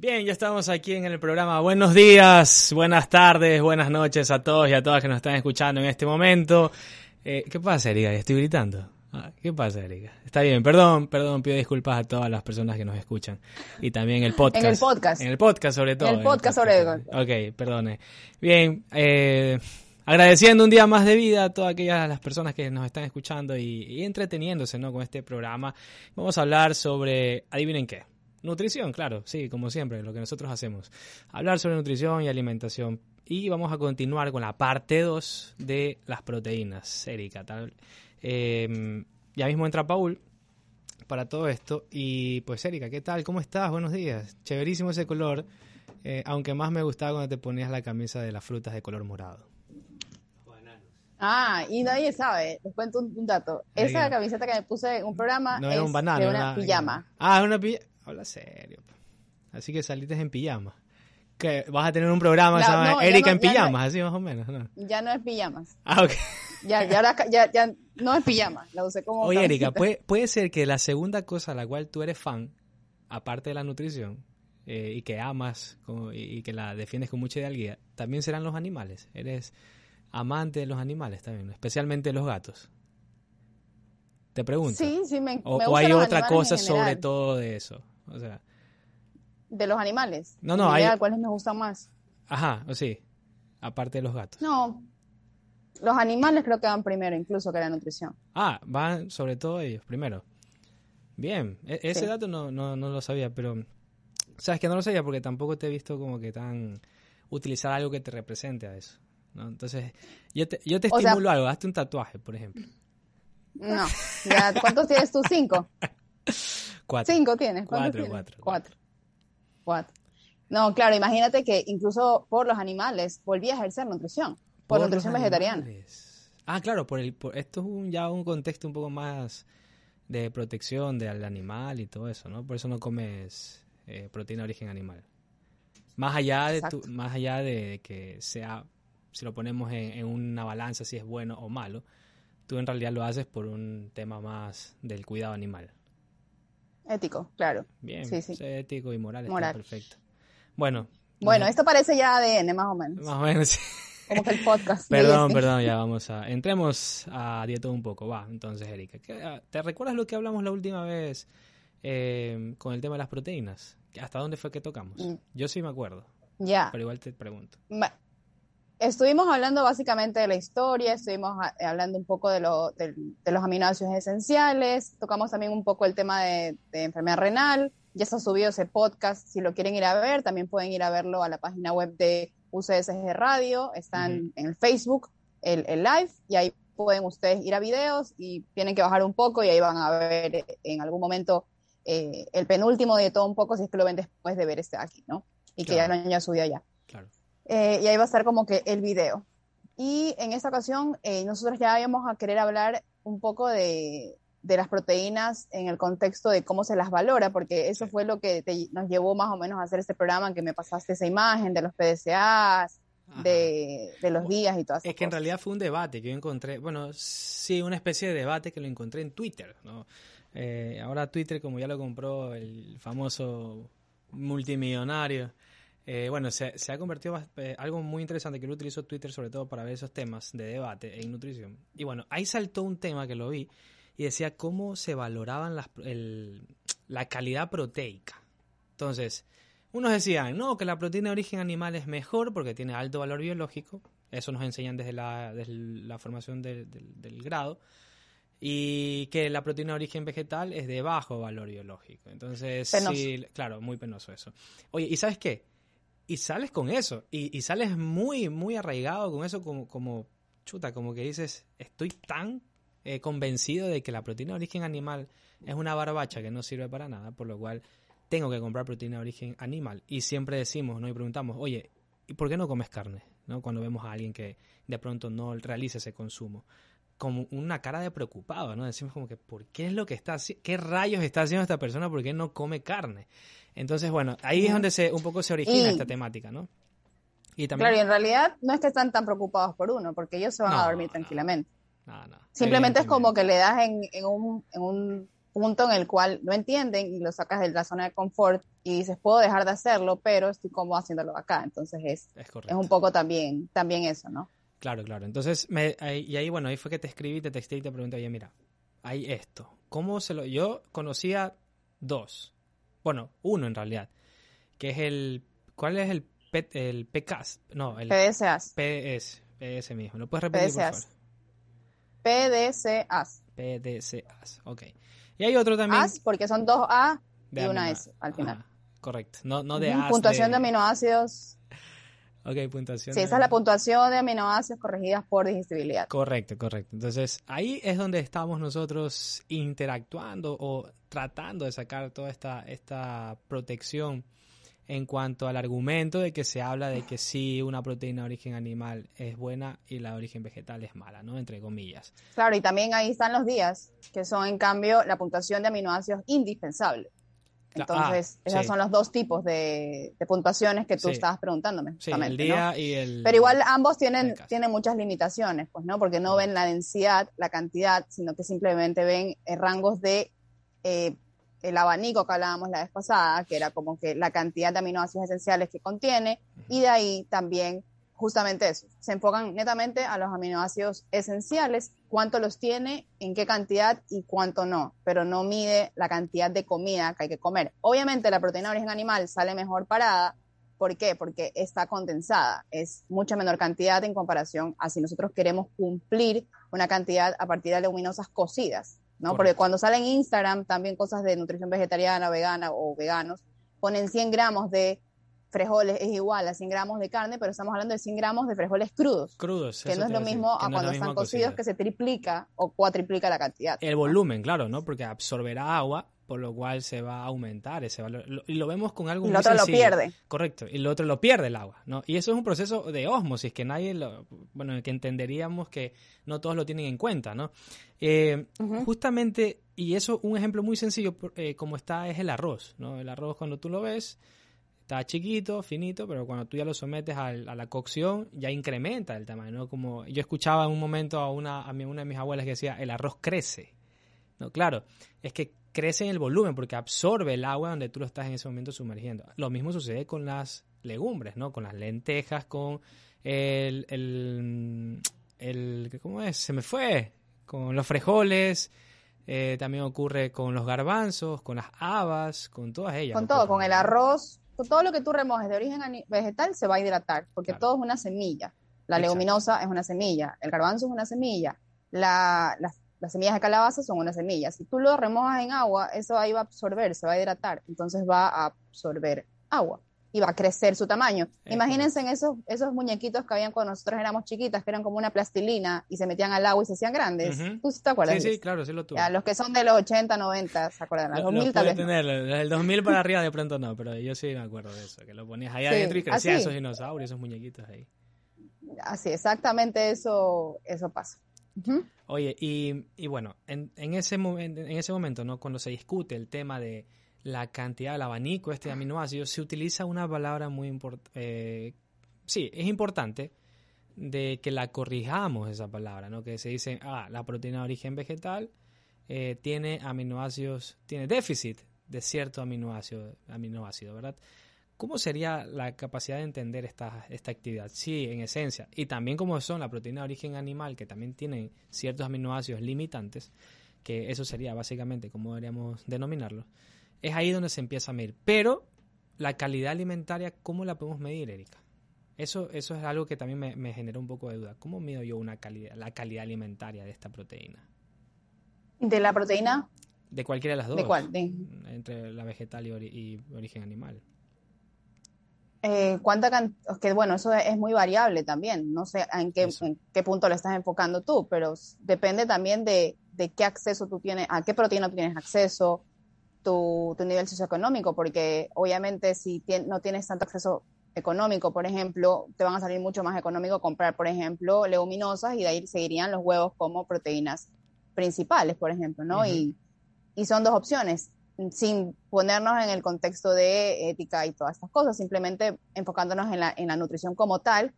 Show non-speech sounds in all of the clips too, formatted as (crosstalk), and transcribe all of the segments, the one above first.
Bien, ya estamos aquí en el programa. Buenos días, buenas tardes, buenas noches a todos y a todas que nos están escuchando en este momento. Eh, ¿Qué pasa, Erika? Estoy gritando. Ah, ¿Qué pasa, Erika? Está bien, perdón, perdón, pido disculpas a todas las personas que nos escuchan. Y también el podcast. En el podcast. En el podcast, sobre todo. En el podcast, sobre todo. Ok, perdone. Bien, eh, agradeciendo un día más de vida a todas aquellas las personas que nos están escuchando y, y entreteniéndose ¿no? con este programa. Vamos a hablar sobre, adivinen qué, Nutrición, claro, sí, como siempre, lo que nosotros hacemos. Hablar sobre nutrición y alimentación. Y vamos a continuar con la parte 2 de las proteínas, Erika. Tal. Eh, ya mismo entra Paul para todo esto. Y pues, Erika, ¿qué tal? ¿Cómo estás? Buenos días. Chéverísimo ese color. Eh, aunque más me gustaba cuando te ponías la camisa de las frutas de color morado. Ah, y nadie sabe, les cuento un, un dato. Esa camiseta que me puse en un programa No es era un banano. de era una pijama. Ah, una pijama. Habla serio. Así que saliste en pijama. Que vas a tener un programa No, Erika no- en ya no- pijamas, así más o menos, ¿no? Ya no es pijamas. Ah, ok. Ya, ya, ahora ya, ya no es pijama, la usé como Oye, Erika, puede, puede ser que la segunda cosa a la cual tú eres fan, aparte de la nutrición, eh, y que amas como- y, y que la defiendes con mucha idealidad, también serán los animales. Eres amante de los animales también, especialmente los gatos. Te pregunto. Sí, sí, me, o, me o hay otra cosa sobre todo de eso. O sea, De los animales. No, no, hay- ¿Cuáles me gustan más? ajá, o sí, aparte de los gatos. No, los animales creo que van primero, incluso que la nutrición. Ah, van sobre todo ellos primero. Bien, e- ese Sí. dato no, no, no lo sabía, pero sabes que no lo sabía porque tampoco te he visto como que tan utilizar algo que te represente a eso. ¿no? Entonces, yo te, yo te O sea- estimulo algo, hazte un tatuaje, por ejemplo. No. Ya, ¿Cuántos tienes tú? ¿Cinco? (laughs) Cuatro. ¿Cinco tienes? ¿Cuántos Cuatro, tienes? cuatro. Cuatro. Cuatro. No, claro, imagínate que incluso por los animales volví a ejercer nutrición. Por, nutrición vegetariana. Ah, claro, por el, por, esto es un, ya un contexto un poco más de protección del animal y todo eso, ¿no? Por eso no comes eh, proteína de origen animal. Más allá de tu, más allá de que sea, si lo ponemos en, en una balanza si es bueno o malo, tú en realidad lo haces por un tema más del cuidado animal. Ético, claro. Bien, Sí, sí. ético y moral, está Moral. perfecto. Bueno, Bueno, esto parece ya ADN, más o menos. más o menos. (laughs) sí. Como que el podcast. (laughs) Perdón, perdón, ya vamos a... Entremos a dieta un poco, va. Entonces, Erika, ¿qué- ah, ¿te recuerdas lo que hablamos la última vez eh, con el tema de las proteínas? ¿Hasta dónde fue que tocamos? Mm. Yo sí me acuerdo, Ya. pero igual te pregunto. Ma- Estuvimos hablando básicamente de la historia, estuvimos a- hablando un poco de, lo- de los aminoácidos esenciales, tocamos también un poco el tema de, de enfermedad renal, ya está subido ese podcast, si lo quieren ir a ver, también pueden ir a verlo a la página web de UCSG Radio, están Ujú. en el Facebook, el, el live, y ahí pueden ustedes ir a videos y tienen que bajar un poco y ahí van a ver eh, en algún momento eh, el penúltimo de todo un poco, si es que lo ven después de ver este aquí, ¿no? Y que ya lo han ya subido ya. Claro. Eh, y ahí va a estar como que el video. Y en esta ocasión eh, nosotros ya íbamos a querer hablar un poco de, de las proteínas en el contexto de cómo se las valora, porque eso fue lo que te- nos llevó más o menos a hacer este programa, que me pasaste esa imagen de los PDCAs, de, de los días y todas esas Es que en realidad fue un debate que yo encontré, bueno, sí, una especie de debate que lo encontré en Twitter, ¿no? Eh, ahora Twitter, como ya lo compró el famoso multimillonario, eh, bueno, se, se ha convertido eh, algo muy interesante que yo utilizo Twitter sobre todo para ver esos temas de debate en nutrición. Y bueno, ahí saltó un tema que lo vi y decía cómo se valoraban las, el- la calidad proteica. Entonces, unos decían, no, que la proteína de origen animal es mejor porque tiene alto valor biológico. Eso nos enseñan desde la, desde la formación del- grado. Y que la proteína de origen vegetal es de bajo valor biológico. Entonces, Penoso. sí, claro, muy penoso eso. Oye, ¿y sabes qué? Y sales con eso. Y, y sales muy, muy arraigado con eso como, como chuta, como que dices, estoy tan eh, convencido de que la proteína de origen animal es una barbacha que no sirve para nada, por lo cual tengo que comprar proteína de origen animal. Y siempre decimos, ¿no? Y preguntamos, oye, ¿y por qué no comes carne? ¿No? Cuando vemos a alguien que de pronto no realiza ese consumo. Como una cara de preocupado, ¿no? Decimos como que, ¿por qué es lo que está haciendo? ¿Qué rayos está haciendo esta persona? ¿Por qué no come carne? Entonces, bueno, ahí es donde se, un poco se origina Y- esta temática, ¿no? Y también... Claro, y en realidad no es que están tan preocupados por uno, porque ellos se van No, a dormir tranquilamente. No, no, Simplemente es como que le das en, en un, en un punto en el cual no entienden y lo sacas de la zona de confort y dices, puedo dejar de hacerlo, pero estoy como haciéndolo acá. Entonces es, es, es un poco también, también eso, ¿no? Claro, claro. Entonces, me, y ahí, bueno, ahí fue que te escribí, te texté y te pregunté, oye, mira, hay esto. ¿Cómo se lo...? Yo conocía dos. Bueno, uno en realidad. Que es el... ¿Cuál es el, P, el PCAS? No, el... PDCAS. PDS, PDS mismo. ¿Lo puedes repetir, PDCAS. por favor? PDCAS. PDCAS, ok. Y hay otro también... AS porque son dos A y una S al final. correcto. No, no de AS Puntuación de aminoácidos Ok, puntuación. Sí, esa es la puntuación de aminoácidos corregidas por digestibilidad. Correcto, correcto. Entonces, ahí es donde estamos nosotros interactuando o tratando de sacar toda esta, esta protección en cuanto al argumento de que se habla de que sí, una proteína de origen animal es buena y la de origen vegetal es mala, ¿no? Entre comillas. Claro, y también ahí están los días, que son en cambio la puntuación de aminoácidos indispensable. Entonces, ah, esos son los dos tipos de, puntuaciones que tú estabas preguntándome. Sí, el día y el... Pero igual ambos tienen, tienen muchas limitaciones, pues, ¿no? Porque no ven la densidad, la cantidad, sino que simplemente ven eh, rangos de eh, el abanico que hablábamos la vez pasada, que era como que la cantidad de aminoácidos esenciales que contiene, y de ahí también justamente eso. Se enfocan netamente a los aminoácidos esenciales, cuánto los tiene, en qué cantidad y cuánto no, pero no mide la cantidad de comida que hay que comer. Obviamente la proteína de origen animal sale mejor parada. ¿Por qué? Porque está condensada. Es mucha menor cantidad en comparación a si nosotros queremos cumplir una cantidad a partir de leguminosas cocidas, ¿no? Porque cuando sale en Instagram también cosas de nutrición vegetariana, vegana o veganos, ponen 100 gramos de frijoles es igual a 100 gramos de carne, pero estamos hablando de 100 gramos de frijoles crudos. Crudos. Que no es lo mismo a cuando están cocidos, que se triplica o cuatriplica la cantidad. El volumen, claro, ¿no? Porque absorberá agua, por lo cual se va a aumentar ese valor. Y lo vemos con algo y el otro lo pierde. Correcto. Y el otro lo pierde el agua, ¿no? Y eso es un proceso de osmosis que nadie lo... Bueno, que entenderíamos que no todos lo tienen en cuenta, ¿no? Eh, justamente, y eso un ejemplo muy sencillo eh, como está es el arroz, ¿no? El arroz cuando tú lo ves está chiquito, finito, pero cuando tú ya lo sometes a, la cocción, ya incrementa el tamaño, ¿no? Como yo escuchaba en un momento a una, a una de mis abuelas que decía, el arroz crece. No, claro, es que crece en el volumen porque absorbe el agua donde tú lo estás en ese momento sumergiendo. Lo mismo sucede con las legumbres, ¿no? Con las lentejas, con el, el, el ¿cómo es? Se me fue. Con los frijoles, eh, también ocurre con los garbanzos, con las habas, con todas ellas. Con todo, con el arroz, todo lo que tú remojes de origen vegetal se va a hidratar, porque todo es una semilla. La leguminosa es una semilla, el garbanzo es una semilla, las, semillas de calabaza son una semilla. Si tú lo remojas en agua, eso ahí va a absorber, se va a hidratar, entonces va a absorber agua y va a crecer su tamaño. Imagínense en esos, esos muñequitos que habían cuando nosotros éramos chiquitas, que eran como una plastilina y se metían al agua y se hacían grandes. ¿Tú te acuerdas? Sí, sí, claro, sí lo tuve. los que son de los 80, 90, ¿se acuerdan? Los 2000 tal vez. Tener, el 2000 para arriba de pronto no, pero yo sí me acuerdo de eso, que lo ponías ahí adentro y crecían esos dinosaurios, esos muñequitos ahí. Así, exactamente eso, eso pasa. Oye, y, y bueno, en, en, ese en ese momento, ¿no? Cuando se discute el tema de la cantidad del abanico este de aminoácidos, se utiliza una palabra muy importante. Eh, sí, es importante de que la corrijamos esa palabra, ¿no? Que se dice, ah, la proteína de origen vegetal eh, tiene aminoácidos, tiene déficit de cierto aminoácido, aminoácido, ¿verdad? ¿Cómo sería la capacidad de entender esta, esta actividad? Sí, en esencia. Y también como son la proteína de origen animal, que también tienen ciertos aminoácidos limitantes, que eso sería básicamente como deberíamos denominarlo es ahí donde se empieza a medir. Pero la calidad alimentaria, ¿cómo la podemos medir, Erika? Eso, eso es algo que también me, me generó un poco de duda. ¿Cómo mido yo una calidad, la calidad alimentaria de esta proteína? ¿De la proteína? De cualquiera de las dos. ¿De cuál? Entre la vegetal y, origen animal. Eh, ¿Cuánta que bueno, eso es muy variable también. No sé en qué, en qué punto le estás enfocando tú, pero depende también de, de, qué acceso tú tienes, a qué proteína tú tienes acceso, tu, nivel socioeconómico, porque obviamente si no tienes tanto acceso económico, por ejemplo, te van a salir mucho más económico comprar, por ejemplo, leguminosas y de ahí seguirían los huevos como proteínas principales, por ejemplo, ¿no? y, y son dos opciones, sin ponernos en el contexto de ética y todas estas cosas, simplemente enfocándonos en la, en la nutrición como tal.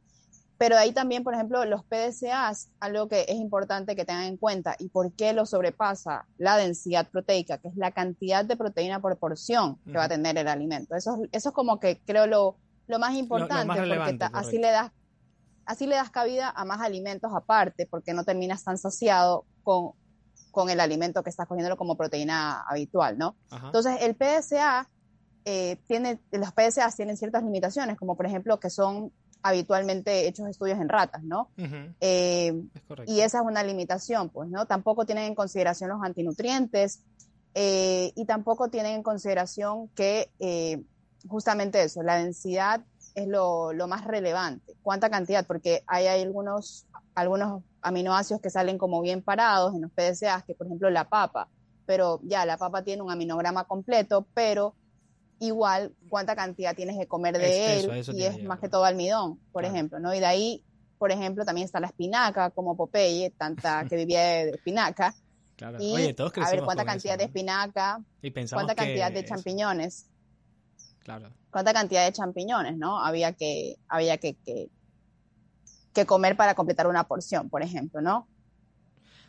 Pero ahí también, por ejemplo, los PDCAs, algo que es importante que tengan en cuenta y por qué lo sobrepasa la densidad proteica, que es la cantidad de proteína por porción que va a tener el alimento. Eso, eso es como que creo lo, lo más importante, porque así le das así le das cabida a más alimentos aparte, porque no terminas tan saciado con, con el alimento que estás cogiendo como proteína habitual, ¿no? Entonces, el eh, tiene, los PDCA tienen ciertas limitaciones, como por ejemplo que son habitualmente hechos estudios en ratas, ¿no? Eh, y esa es una limitación, pues, ¿no? Tampoco tienen en consideración los antinutrientes eh, y tampoco tienen en consideración que justamente eso, la densidad es lo, más relevante. ¿Cuánta cantidad? Porque hay, algunos, algunos aminoácidos que salen como bien parados en los PDCAs, que por ejemplo la papa, pero ya la papa tiene un aminograma completo, pero igual cuánta cantidad tienes que comer de él y es más que todo almidón, por ejemplo, ¿no? Y de ahí, por ejemplo, también está la espinaca, como Popeye, tanta (laughs) que vivía de, espinaca. Y Oye, todos a ver cuánta cantidad de espinaca, cuánta cantidad de champiñones. Claro. Cuánta cantidad de champiñones, ¿no? Había que, había que, que, comer para completar una porción, por ejemplo, ¿no?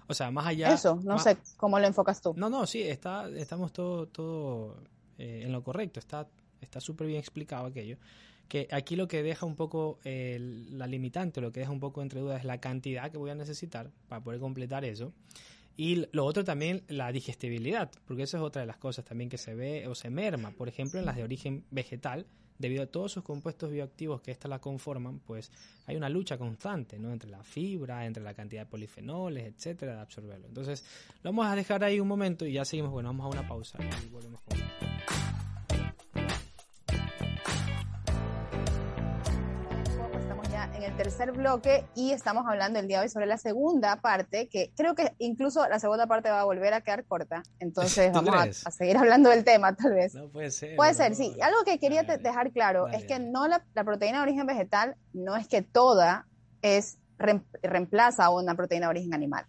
O sea, más allá. Eso, no sé cómo lo enfocas tú. No, no, sí, está, estamos todo, todo eh, en lo correcto, está súper bien explicado aquello. Que aquí lo que deja un poco la limitante, lo que deja un poco entre dudas es la cantidad que voy a necesitar para poder completar eso. Y lo otro también, la digestibilidad, porque eso es otra de las cosas también que se ve o se merma. Por ejemplo, en las de origen vegetal, debido a todos sus compuestos bioactivos que éstas la conforman, pues hay una lucha constante, ¿no? Entre la fibra, entre la cantidad de polifenoles, etcétera, de absorberlo. Entonces, lo vamos a dejar ahí un momento y ya seguimos. Bueno, vamos a una pausa y volvemos con el tercer bloque y estamos hablando el día de hoy sobre la segunda parte, que creo que incluso la segunda parte va a volver a quedar corta. Entonces (laughs) vamos a, seguir hablando del tema, tal vez. No puede ser. Puede ser, sí. Algo que quería dejar claro es que no la, proteína de origen vegetal no es que toda es reemplaza a una proteína de origen animal.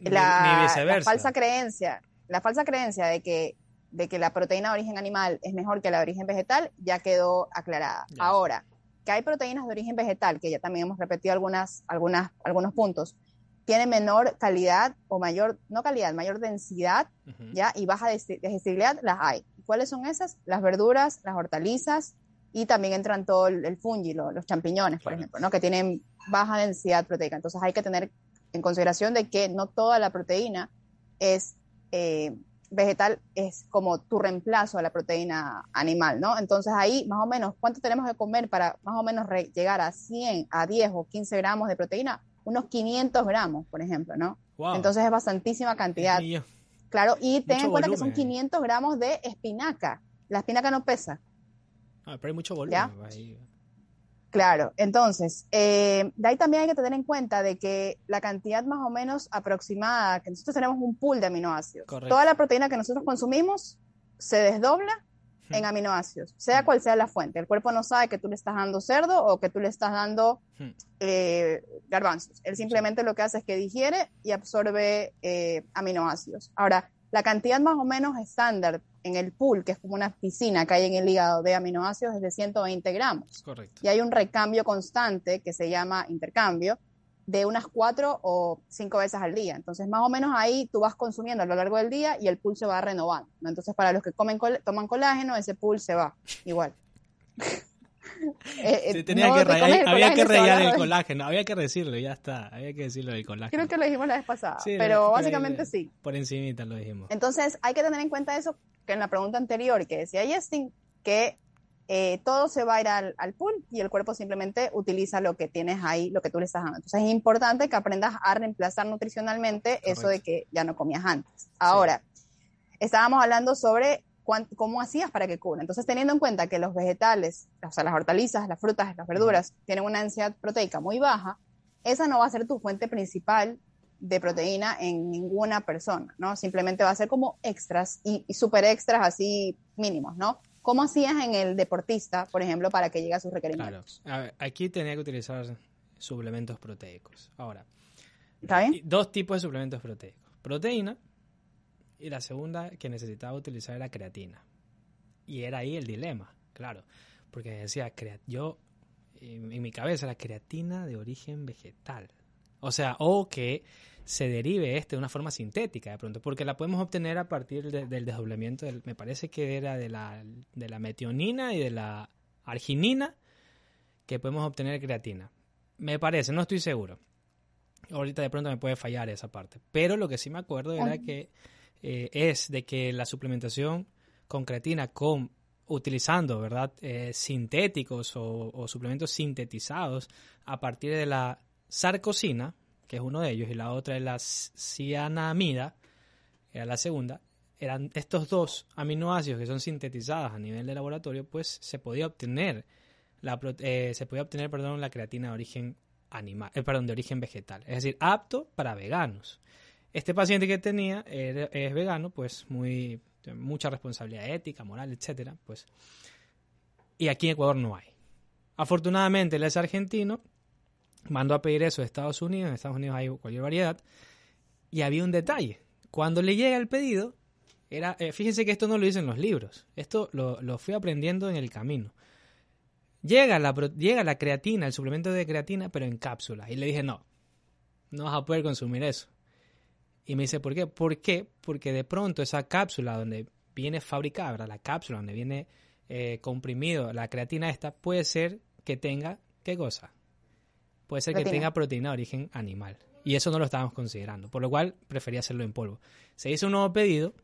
La, falsa creencia, la falsa creencia de que de que la proteína de origen animal es mejor que la de origen vegetal ya quedó aclarada. Ahora, que hay proteínas de origen vegetal, que ya también hemos repetido algunas, algunas, algunos puntos, tiene menor calidad o mayor, no calidad, mayor densidad, ¿ya? Y baja digestibilidad, las hay. ¿Cuáles son esas? Las verduras, las hortalizas y también entran todo el, fungi, los champiñones, por ejemplo, ¿no? Que tienen baja densidad proteica. Entonces hay que tener en consideración de que no toda la proteína es eh, vegetal es como tu reemplazo a la proteína animal, ¿no? Entonces ahí más o menos, ¿cuánto tenemos que comer para más o menos llegar a 100, a 10 o 15 gramos de proteína? Unos 500 gramos, por ejemplo, ¿no? Entonces es bastantísima cantidad. Claro, y ten en cuenta que son 500 gramos de espinaca. La espinaca no pesa. Ah, pero hay mucho volumen. Claro, entonces, eh, de ahí también hay que tener en cuenta de que la cantidad más o menos aproximada, que nosotros tenemos un pool de aminoácidos. Toda la proteína que nosotros consumimos se desdobla hmm. en aminoácidos, sea hmm. cual sea la fuente. El cuerpo no sabe que tú le estás dando cerdo o que tú le estás dando hmm. eh, garbanzos. Él simplemente lo que hace es que digiere y absorbe eh, aminoácidos. Ahora, la cantidad más o menos estándar en el pool, que es como una piscina que hay en el hígado de aminoácidos, es de 120 gramos. Correcto. Y hay un recambio constante que se llama intercambio de unas cuatro o cinco veces al día. Entonces, más o menos ahí tú vas consumiendo a lo largo del día y el pool se va renovando. Entonces, para los que comen toman colágeno, ese pool se va igual. (laughs) Eh, eh, tenía que había que rayar el colágeno, había que decirlo, ya está, había que decirlo del colágeno. Creo que lo dijimos la vez pasada, pero básicamente sí. Por encimita lo dijimos. Entonces hay que tener en cuenta eso, que en la pregunta anterior que decía Justin, que eh, todo se va a ir al, pool y el cuerpo simplemente utiliza lo que tienes ahí, lo que tú le estás dando. Entonces es importante que aprendas a reemplazar nutricionalmente eso de que ya no comías antes. Ahora, estábamos hablando sobre cómo hacías para que cubra. Entonces, teniendo en cuenta que los vegetales, o sea, las hortalizas, las frutas, las verduras, tienen una densidad proteica muy baja, esa no va a ser tu fuente principal de proteína en ninguna persona, ¿no? Simplemente va a ser como extras y, súper extras así mínimos, ¿no? ¿Cómo hacías en el deportista, por ejemplo, para que llegue a sus requerimientos? Claro. aquí tenía que utilizar suplementos proteicos. Ahora, ¿Está bien? dos tipos de suplementos proteicos. Proteína, y la segunda que necesitaba utilizar era creatina. Y era ahí el dilema, claro, porque decía, yo en, mi cabeza la creatina de origen vegetal. O sea, o que se derive este de una forma sintética de pronto, porque la podemos obtener a partir de- del desdoblamiento, del- me parece que era de la, de la metionina y de la arginina, que podemos obtener creatina. Me parece, no estoy seguro. Ahorita de pronto me puede fallar esa parte. Pero lo que sí me acuerdo era que eh, es de que la suplementación con creatina, con utilizando, ¿verdad? Eh, sintéticos o, suplementos sintetizados a partir de la sarcosina, que es uno de ellos, y la otra es la cianamida, era la segunda, eran estos dos aminoácidos que son sintetizados a nivel de laboratorio, pues se podía obtener la, eh, se podía obtener, perdón, la creatina de origen animal, eh, perdón, de origen vegetal, es decir, apto para veganos. Este paciente que tenía es vegano, pues muy mucha responsabilidad ética, moral, etcétera, pues y aquí en Ecuador no hay. Afortunadamente él es argentino, mandó a pedir eso de Estados Unidos, en Estados Unidos hay cualquier variedad y había un detalle. Cuando le llega el pedido, era, eh, fíjense que esto no lo dicen los libros, esto lo, fui aprendiendo en el camino. Llega la, llega la creatina, el suplemento de creatina, pero en cápsulas. Y le dije, no, no vas a poder consumir eso. Y me dice, ¿por qué? ¿Por qué? Porque de pronto esa cápsula donde viene fabricada, ¿verdad? la cápsula donde viene eh, comprimido la creatina esta, puede ser que tenga, ¿qué cosa? Puede ser que tenga proteína de origen animal. Y eso no lo estábamos considerando. Por lo cual prefería hacerlo en polvo. Se hizo un nuevo pedido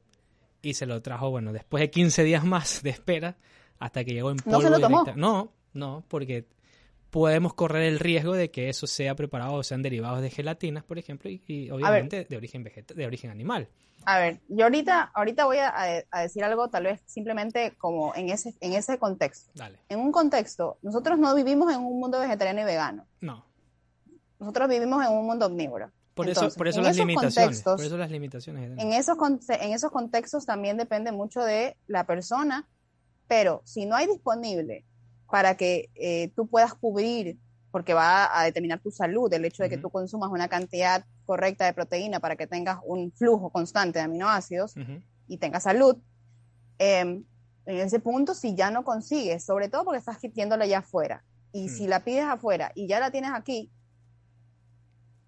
y se lo trajo, bueno, después de 15 días más de espera, hasta que llegó en polvo. ¿No se lo tomó? No, no, porque podemos correr el riesgo de que eso sea preparado o sean derivados de gelatinas, por ejemplo, y, y obviamente de origen vegeta- de origen animal. A ver, yo ahorita, ahorita voy a, decir algo tal vez simplemente como en ese, en ese contexto. Dale. En un contexto, nosotros no vivimos en un mundo vegetariano y vegano. No. Nosotros vivimos en un mundo omnívoro. Por eso, por eso las limitaciones. contextos- Por eso las limitaciones. En esos, en esos contextos también depende mucho de la persona, pero si no hay disponible para que eh, tú puedas cubrir, porque va a determinar tu salud, el hecho de que tú consumas una cantidad correcta de proteína para que tengas un flujo constante de aminoácidos y tengas salud, eh, en ese punto si ya no consigues, sobre todo porque estás quitiéndola ya afuera, y si la pides afuera y ya la tienes aquí,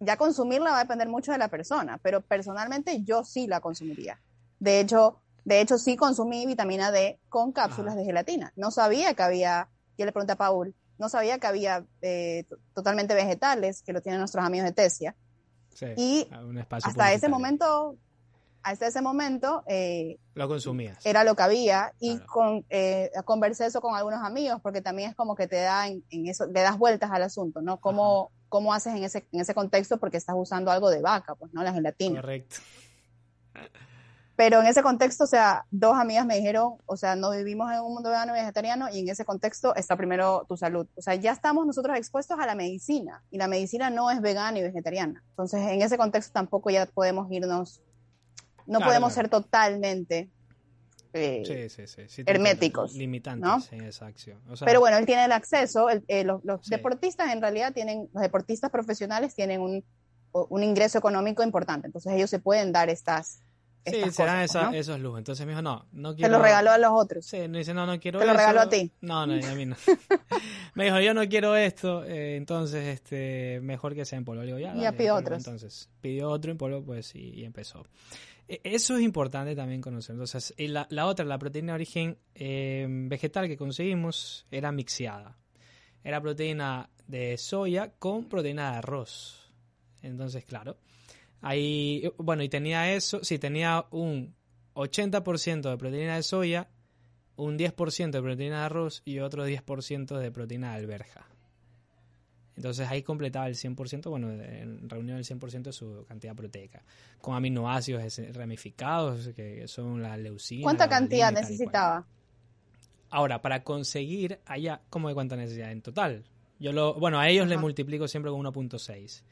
ya consumirla va a depender mucho de la persona, pero personalmente yo sí la consumiría. De hecho, de hecho sí consumí vitamina D con cápsulas Ajá. de gelatina. No sabía que había, yo le pregunté a Paul, no sabía que había eh, totalmente vegetales, que lo tienen nuestros amigos de Tesia. Sí, Y un Hasta ese momento, hasta ese momento, eh, Lo consumías. era lo que había y Claro. con, eh, conversé eso con algunos amigos porque también es como que te da en, en eso, le das vueltas al asunto, ¿no? ¿Cómo, cómo haces en ese, en ese contexto porque estás usando algo de vaca, pues, ¿no? La gelatina. Correcto. Pero en ese contexto, o sea, dos amigas me dijeron, o sea, no vivimos en un mundo vegano y vegetariano y en ese contexto está primero tu salud. O sea, ya estamos nosotros expuestos a la medicina y la medicina no es vegana y vegetariana. Entonces, en ese contexto tampoco ya podemos irnos, no Claro, podemos ser totalmente... eh, Sí, sí, sí. sí te herméticos. Limitantes ¿no? en esa acción. O sea, Pero bueno, él tiene el acceso, el- eh, los, deportistas en realidad tienen, los deportistas profesionales tienen un, un ingreso económico importante, entonces ellos se pueden dar estas, sí, estas se dan cosas, esa- ¿no? esos lujos. Entonces me dijo, no, no quiero... lo regaló a los otros. Sí, no dice, no, no quiero Te lo eso. regaló a ti. No, no, a mí no. (laughs) me dijo, yo no quiero esto, eh, entonces este mejor que sea en polvo. Le digo, ya, Ya dale, pidió en polvo". otros. Entonces, pidió otro en polvo, pues, y, y empezó. E- Eso es importante también conocer. Entonces, y la, la otra, la proteína de origen eh, vegetal que conseguimos, era mixeada. Era proteína de soya con proteína de arroz. Entonces, claro. Ahí, bueno, y tenía eso, sí, tenía un 80% de proteína de soya, un 10% de proteína de arroz y otro 10% de proteína de alberja. Entonces ahí completaba el 100%, bueno, en reunión el 100% de su cantidad proteica, con aminoácidos ramificados, que son la leucina. ¿Cuánta la cantidad necesitaba? Ahora, para conseguir allá, ¿cómo de cuánta necesidad en total? Yo lo, bueno, a ellos le Ajá. multiplico siempre con 1.6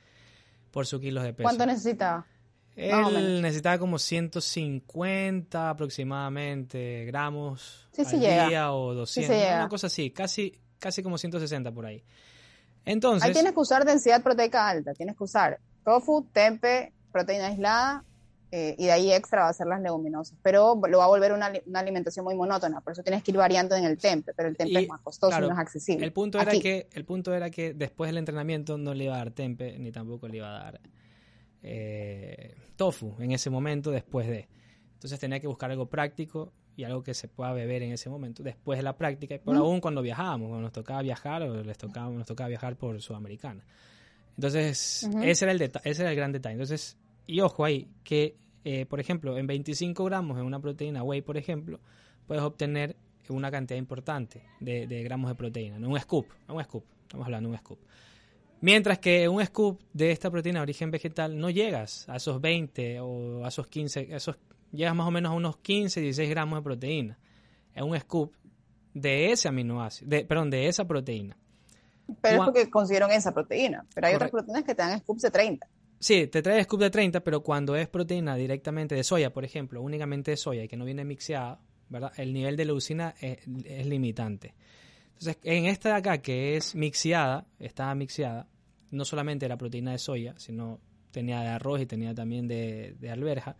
por su kilos de peso. ¿Cuánto necesitaba? Él necesitaba como 150 aproximadamente gramos Sí, sí al llega. día o 200, llega. una cosa así, casi, casi como 160 por ahí. Entonces, Ahí tienes que usar densidad proteica alta, tienes que usar tofu, tempe, proteína aislada eh, y de ahí extra va a ser las leguminosas. Pero lo va a volver una, una, alimentación muy monótona, por eso tienes que ir variando en el temple, pero el temple es más costoso y no es accesible. El punto, era que, el punto era que después del entrenamiento no le iba a dar tempe, ni tampoco le iba a dar eh, tofu en ese momento después de. Entonces tenía que buscar algo práctico y algo que se pueda beber en ese momento después de la práctica, y por aún cuando viajábamos, cuando nos tocaba viajar o les tocaba, nos tocaba viajar por Sudamericana. Entonces, ese, era el ese era el gran detalle. Entonces, y ojo ahí, que eh, por ejemplo, en 25 gramos en una proteína whey, por ejemplo, puedes obtener una cantidad importante de, gramos de proteína, ¿no? un scoop, un scoop, estamos hablando de un scoop. Mientras que un scoop de esta proteína de origen vegetal no llegas a esos 20 o a esos 15, esos, llegas más o menos a unos 15, 16 gramos de proteína. Es un scoop de ese aminoácido, de, perdón, de esa proteína. Pero es porque consiguieron esa proteína. Pero hay otras proteínas que te dan scoops de 30. Sí, te trae scoop de 30, pero cuando es proteína directamente de soya, por ejemplo, únicamente de soya y que no viene mixeada, ¿verdad? El nivel de leucina es, limitante. Entonces, en esta de acá, que es mixeada, estaba mixeada, no solamente la proteína de soya, sino tenía de arroz y tenía también de, de alberja,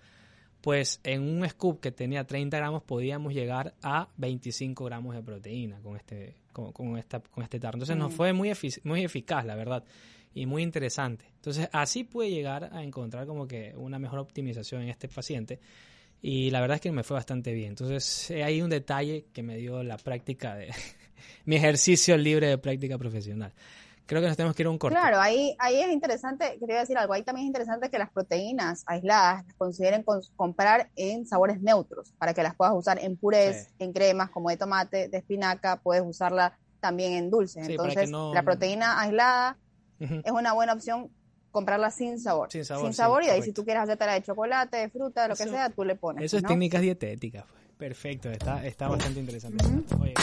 pues en un scoop que tenía 30 gramos podíamos llegar a 25 gramos de proteína con este, con, esta, con este tarro. Entonces nos fue muy, muy eficaz, la verdad, y muy interesante. Entonces así puede llegar a encontrar como que una mejor optimización en este paciente. Y la verdad es que me fue bastante bien. Entonces hay un detalle que me dio la práctica de (laughs) mi ejercicio libre de práctica profesional creo que nos tenemos que ir a un corte. Claro, ahí, ahí es interesante, quería decir algo, ahí también es interesante que las proteínas aisladas las consideren comprar en sabores neutros, para que las puedas usar en purés, en cremas como de tomate, de espinaca, puedes usarla también en dulces. Entonces, la proteína aislada es una buena opción comprarla sin sabor. Sin sabor, sin sabor y ahí si tú quieres hacértela de chocolate, de fruta, lo que sea, tú le pones. Eso es técnicas dietéticas. Pues. Perfecto, está, está bastante interesante. Oye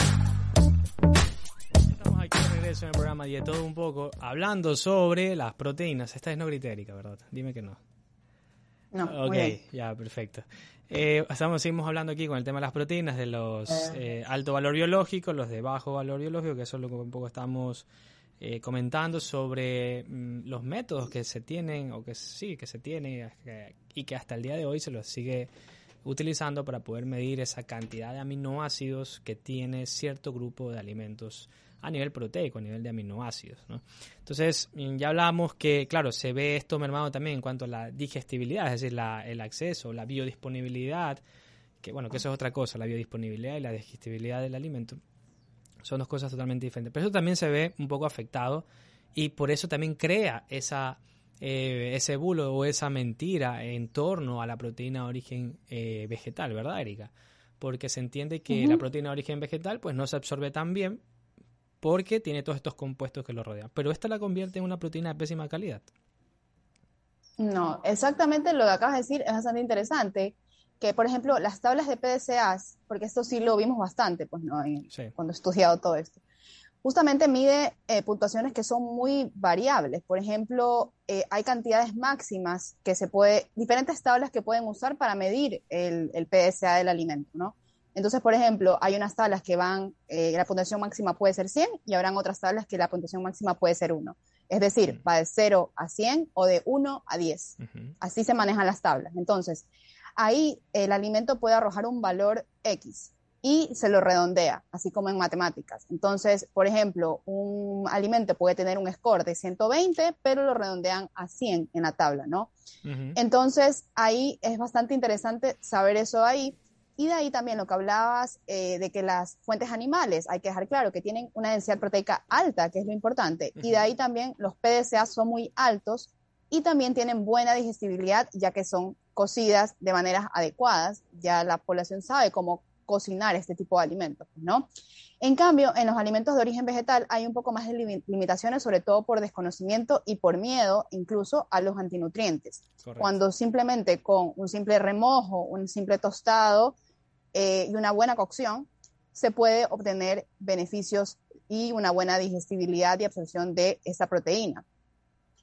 aquí de regreso en el programa de todo un poco, hablando sobre las proteínas. Esta es no gritérica, ¿verdad? Dime que no. No. Ok, ya, perfecto. Eh, estamos, seguimos hablando aquí con el tema de las proteínas, de los eh, alto valor biológico, los de bajo valor biológico, que eso es lo que un poco estamos eh, comentando sobre mm, los métodos que se tienen, o que sí, que se tienen, y que hasta el día de hoy se los sigue utilizando para poder medir esa cantidad de aminoácidos que tiene cierto grupo de alimentos a nivel proteico, a nivel de aminoácidos. ¿no? Entonces, mm, ya hablamos que, claro, se ve esto mermado también en cuanto a la digestibilidad, es decir, el acceso, la biodisponibilidad, que bueno, que eso es otra cosa, la biodisponibilidad y la digestibilidad del alimento. Son dos cosas totalmente diferentes. Pero eso también se ve un poco afectado y por eso también crea esa, eh, ese bulo o esa mentira en torno a la proteína de origen eh, vegetal, ¿verdad, Erika? Porque se entiende que la proteína de origen vegetal pues no se absorbe tan bien porque tiene todos estos compuestos que lo rodean. Pero esta la convierte en una proteína de pésima calidad. No, exactamente lo que acabas de decir es bastante interesante. Que, por ejemplo, las tablas de PDCAs, porque esto sí lo vimos bastante, pues, ¿no? Cuando he estudiado todo esto. Justamente mide eh, puntuaciones que son muy variables. Por ejemplo, eh, hay cantidades máximas que se puede, diferentes tablas que pueden usar para medir el, el PDCA del alimento, ¿no? Entonces, por ejemplo, hay unas tablas que van, eh, la puntuación máxima puede ser 100 y habrán otras tablas que la puntuación máxima puede ser 1. Es decir, va de 0 a 100 o de 1 a 10. Así se manejan las tablas. Entonces, ahí el alimento puede arrojar un valor X y se lo redondea, así como en matemáticas. Entonces, por ejemplo, un alimento puede tener un score de 120, pero lo redondean a 100 en la tabla, ¿no? Entonces, ahí es bastante interesante saber eso ahí y de ahí también lo que hablabas eh, de que las fuentes animales, hay que dejar claro que tienen una densidad proteica alta, que es lo importante. Y de ahí también los PDCA son muy altos y también tienen buena digestibilidad, ya que son cocidas de maneras adecuadas. Ya la población sabe cómo cocinar este tipo de alimentos, ¿no? En cambio, en los alimentos de origen vegetal hay un poco más de limitaciones, sobre todo por desconocimiento y por miedo incluso a los antinutrientes. Cuando simplemente con un simple remojo, un simple tostado, eh, y una buena cocción, se puede obtener beneficios y una buena digestibilidad y absorción de esa proteína.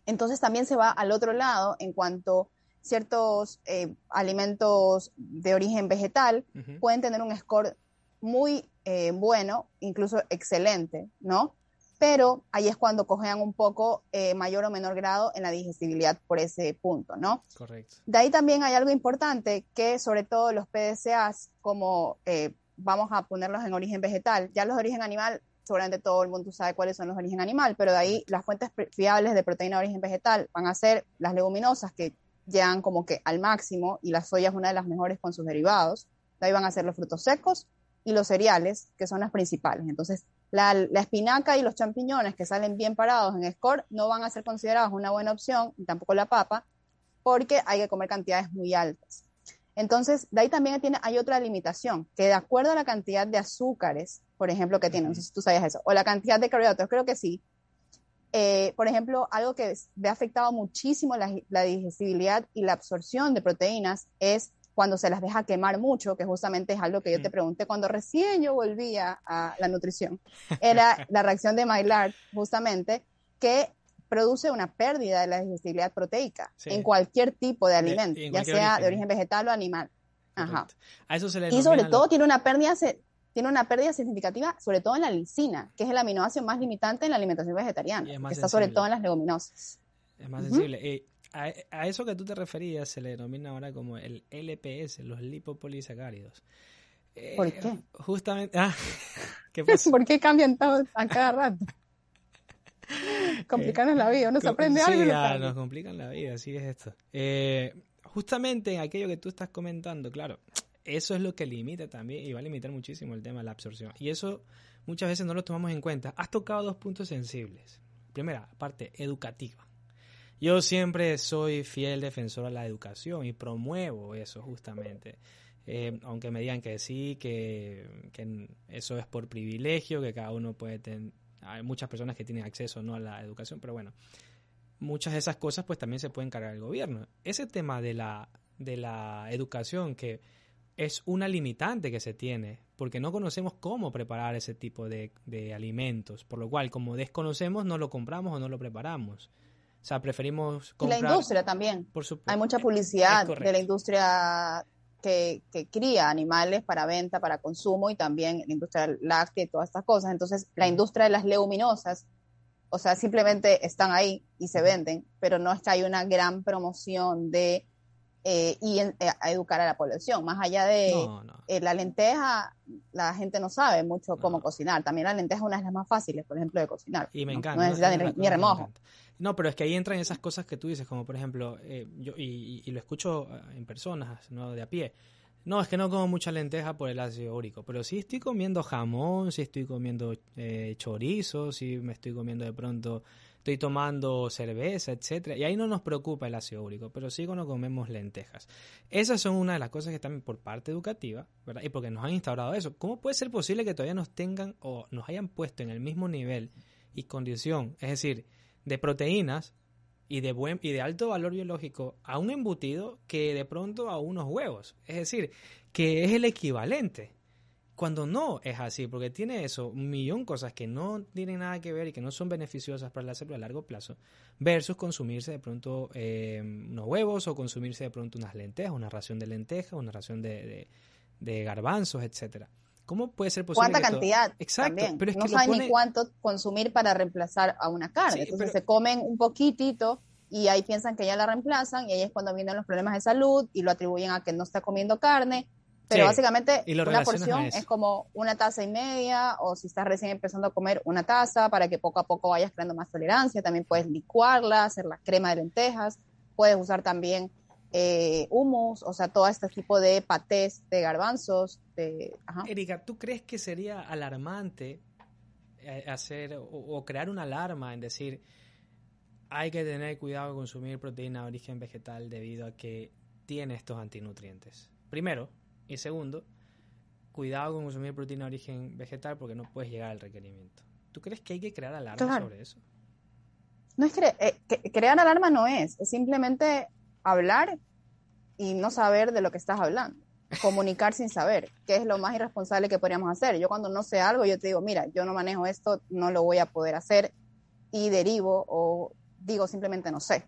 Entonces también se va al otro lado en cuanto ciertos eh, alimentos de origen vegetal pueden tener un score muy eh, bueno, incluso excelente, ¿no? pero ahí es cuando cojean un poco eh, mayor o menor grado en la digestibilidad por ese punto, ¿no? Correcto. De ahí también hay algo importante que sobre todo los PDCAs, como eh, vamos a ponerlos en origen vegetal, ya los de origen animal, seguramente todo el mundo sabe cuáles son los de origen animal, pero de ahí las fuentes fiables de proteína de origen vegetal van a ser las leguminosas que llegan como que al máximo y la soya es una de las mejores con sus derivados. De ahí van a ser los frutos secos y los cereales, que son las principales. Entonces, la, espinaca y los champiñones que salen bien parados en score no van a ser considerados una buena opción, y tampoco la papa, porque hay que comer cantidades muy altas. Entonces, de ahí también tiene, hay otra limitación, que de acuerdo a la cantidad de azúcares, por ejemplo, que tiene, no sé si tú sabías eso, o la cantidad de carbohidratos, creo que sí. Eh, por ejemplo, algo que ve afectado muchísimo la, la digestibilidad y la absorción de proteínas es cuando se las deja quemar mucho, que justamente es algo que yo te pregunté cuando recién yo volvía a la nutrición, era la reacción de Maillard, justamente, que produce una pérdida de la digestibilidad proteica en cualquier tipo de alimento, ya sea de origen vegetal o animal. Ajá. A eso se le y sobre todo tiene una pérdida tiene una pérdida significativa, sobre todo en la lisina, que es el aminoácido más limitante en la alimentación vegetariana, que está sobre todo en las leginosas. Es más sensible. Eh, a, eso que tú te referías se le denomina ahora como el LPS, los lipopolisacáridos. Eh, ¿Por qué? Justamente. Ah, (laughs) ¿qué (laughs) ¿Por qué cambian todos a cada rato? (laughs) Complican la vida, uno se aprende algo. Sí, nos complican la vida, así es esto. Eh, justamente en aquello que tú estás comentando, claro, eso es lo que limita también y va a limitar muchísimo el tema de la absorción. Y eso muchas veces no lo tomamos en cuenta. Has tocado dos puntos sensibles. Primera, parte educativa. Yo siempre soy fiel defensor a la educación y promuevo eso justamente. Eh, aunque me digan que sí, que, eso es por privilegio, que cada uno puede tener, hay muchas personas que tienen acceso no a la educación, pero bueno, muchas de esas cosas pues también se pueden cargar el gobierno. Ese tema de la, de la educación que es una limitante que se tiene, porque no conocemos cómo preparar ese tipo de, de alimentos, por lo cual como desconocemos no lo compramos o no lo preparamos. O sea, preferimos comprar... Y la industria también. Por supuesto. Hay mucha publicidad de la industria que, que, cría animales para venta, para consumo y también la industria láctea y todas estas cosas. Entonces, la industria de las leguminosas, o sea, simplemente están ahí y se venden, pero no es que hay una gran promoción de eh, y eh, a educar a la población. Más allá de eh, la lenteja, la gente no sabe mucho cómo cocinar. También la lenteja es una de las más fáciles, por ejemplo, de cocinar. Y me encanta. No, necesita ni, remojo. No, pero es que ahí entran esas cosas que tú dices, como por ejemplo, yo y, lo escucho en personas, ¿no? De a pie. No, es que no como mucha lenteja por el ácido úrico, pero sí estoy comiendo jamón, sí estoy comiendo chorizo, sí me estoy comiendo de pronto estoy tomando cerveza, etcétera, y ahí no nos preocupa el ácido úrico, pero sí cuando comemos lentejas. Esas son una de las cosas que están por parte educativa, ¿verdad? Y porque nos han instaurado eso. ¿Cómo puede ser posible que todavía nos tengan o nos hayan puesto en el mismo nivel y condición, es decir, de proteínas y de buen y de alto valor biológico a un embutido que de pronto a unos huevos, es decir, que es el equivalente. Cuando no es así, porque tiene eso, un millón de cosas que no tienen nada que ver y que no son beneficiosas para la salud a largo plazo, versus consumirse de pronto eh, unos huevos o consumirse de pronto unas lentejas, una ración de lentejas, una ración de, de, garbanzos, etcétera. ¿Cómo puede ser posible? ¿Cuánta cantidad? Exacto. Pero es no saben ni cuánto consumir para reemplazar a una carne. Entonces se comen un poquitito y ahí piensan que ya la reemplazan y ahí es cuando vienen los problemas de salud y lo atribuyen a que no está comiendo carne pero básicamente una porción es como una taza y media, o si estás recién empezando a comer una taza, para que poco a poco vayas creando más tolerancia. También puedes licuarla, hacer la crema de lentejas. Puedes usar también eh, humus, o sea, todo este tipo de patés de garbanzos. De, Erika, ¿tú crees que sería alarmante eh, hacer o, crear una alarma en decir hay que tener cuidado de consumir proteína de origen vegetal debido a que tiene estos antinutrientes? Primero, y segundo, cuidado con consumir proteína de origen vegetal porque no puedes llegar al requerimiento. ¿Tú crees que hay que crear alarma sobre eso? No es eh, crear alarma no es, es simplemente hablar y no saber de lo que estás hablando. Comunicar sin saber, que es lo más irresponsable que podríamos hacer. Yo cuando no sé algo, yo te digo, mira, yo no manejo esto, no lo voy a poder hacer y derivo o digo simplemente no sé